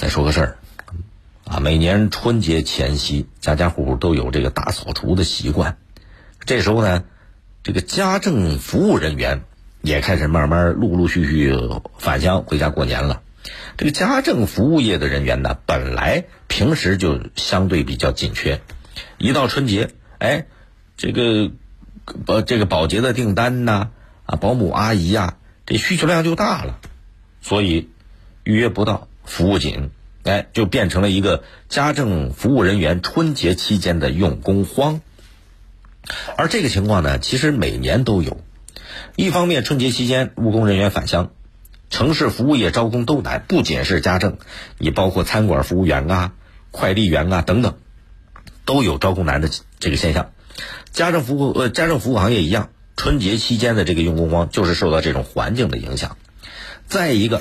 再说个事儿，啊，每年春节前夕，家家户户都有这个大扫除的习惯。这时候呢，这个家政服务人员也开始慢慢陆陆续续返乡回家过年了。这个家政服务业的人员呢，本来平时就相对比较紧缺，一到春节，哎，这个保这个保洁的订单呐，啊，保姆阿姨呀，这需求量就大了，所以预约不到。服务紧，哎，就变成了一个家政服务人员春节期间的用工荒。而这个情况呢，其实每年都有。一方面，春节期间务工人员返乡，城市服务业招工都难，不仅是家政，你包括餐馆服务员啊、快递员啊等等，都有招工难的这个现象。家政服务呃，家政服务行业一样，春节期间的这个用工荒就是受到这种环境的影响。再一个。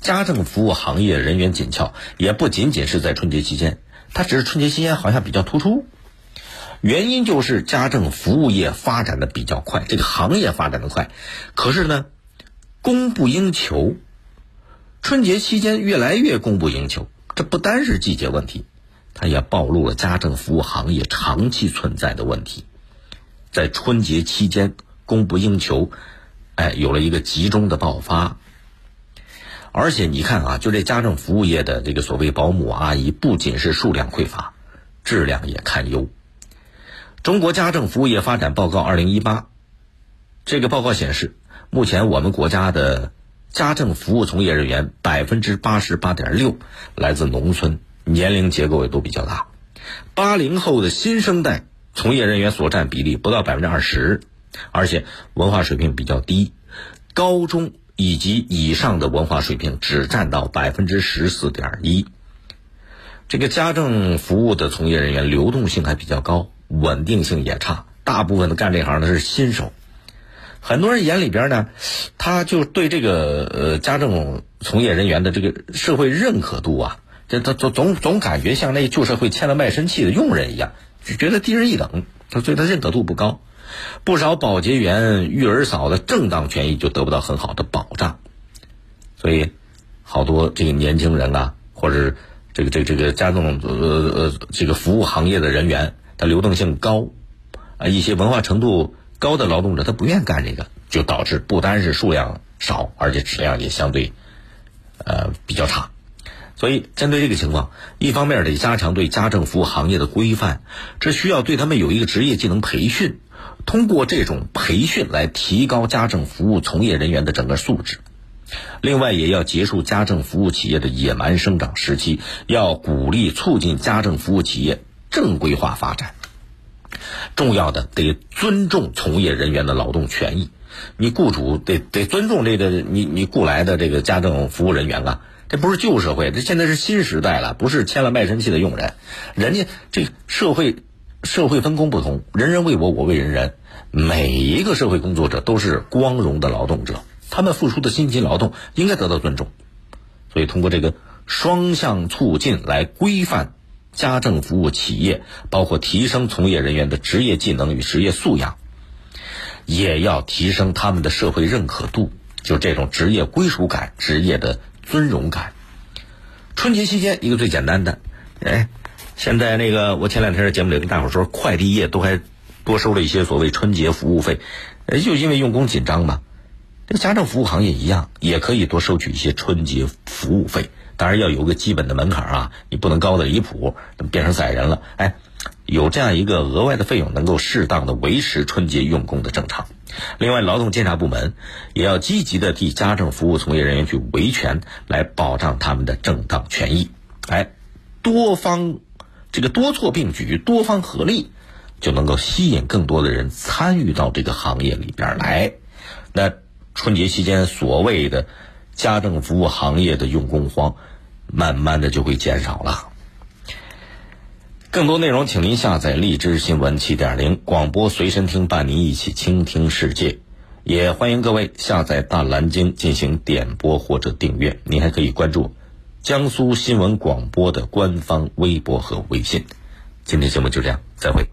家政服务行业人员紧俏，也不仅仅是在春节期间，它只是春节期间好像比较突出。原因就是家政服务业发展的比较快，这个行业发展的快，可是呢，供不应求。春节期间越来越供不应求，这不单是季节问题，它也暴露了家政服务行业长期存在的问题。在春节期间供不应求，哎，有了一个集中的爆发。而且你看啊，就这家政服务业的这个所谓保姆阿姨，不仅是数量匮乏，质量也堪忧。中国家政服务业发展报告二零一八，这个报告显示，目前我们国家的家政服务从业人员百分之八十八点六来自农村，年龄结构也都比较大。八零后的新生代从业人员所占比例不到百分之二十，而且文化水平比较低，高中。以及以上的文化水平只占到百分之十四点一。这个家政服务的从业人员流动性还比较高，稳定性也差。大部分的干这行的是新手，很多人眼里边呢，他就对这个呃家政从业人员的这个社会认可度啊，这他总总总感觉像那旧社会牵了卖身契的佣人一样，就觉得低人一等，他所以他认可度不高。不少保洁员、育儿嫂的正当权益就得不到很好的保障，所以好多这个年轻人啊，或者这个这个这个家政呃呃这个服务行业的人员，他流动性高，啊，一些文化程度高的劳动者他不愿干这个，就导致不单是数量少，而且质量也相对呃比较差。所以针对这个情况，一方面得加强对家政服务行业的规范，这需要对他们有一个职业技能培训。通过这种培训来提高家政服务从业人员的整个素质，另外也要结束家政服务企业的野蛮生长时期，要鼓励促进家政服务企业正规化发展。重要的得尊重从业人员的劳动权益，你雇主得得尊重这个你你雇来的这个家政服务人员啊，这不是旧社会，这现在是新时代了，不是签了卖身契的佣人，人家这社会。社会分工不同，人人为我，我为人人。每一个社会工作者都是光荣的劳动者，他们付出的辛勤劳动应该得到尊重。所以，通过这个双向促进来规范家政服务企业，包括提升从业人员的职业技能与职业素养，也要提升他们的社会认可度，就这种职业归属感、职业的尊荣感。春节期间，一个最简单的，哎。现在那个，我前两天在节目里跟大伙说，快递业都还多收了一些所谓春节服务费，呃，就因为用工紧张嘛。这家政服务行业一样，也可以多收取一些春节服务费，当然要有个基本的门槛啊，你不能高的离谱，变成宰人了。哎，有这样一个额外的费用，能够适当的维持春节用工的正常。另外，劳动监察部门也要积极的替家政服务从业人员去维权，来保障他们的正当权益。哎，多方。这个多措并举、多方合力，就能够吸引更多的人参与到这个行业里边来。那春节期间所谓的家政服务行业的用工荒，慢慢的就会减少了。更多内容，请您下载荔枝新闻七点零广播随身听，伴您一起倾听世界。也欢迎各位下载大蓝鲸进行点播或者订阅。您还可以关注。江苏新闻广播的官方微博和微信，今天节目就这样，再会。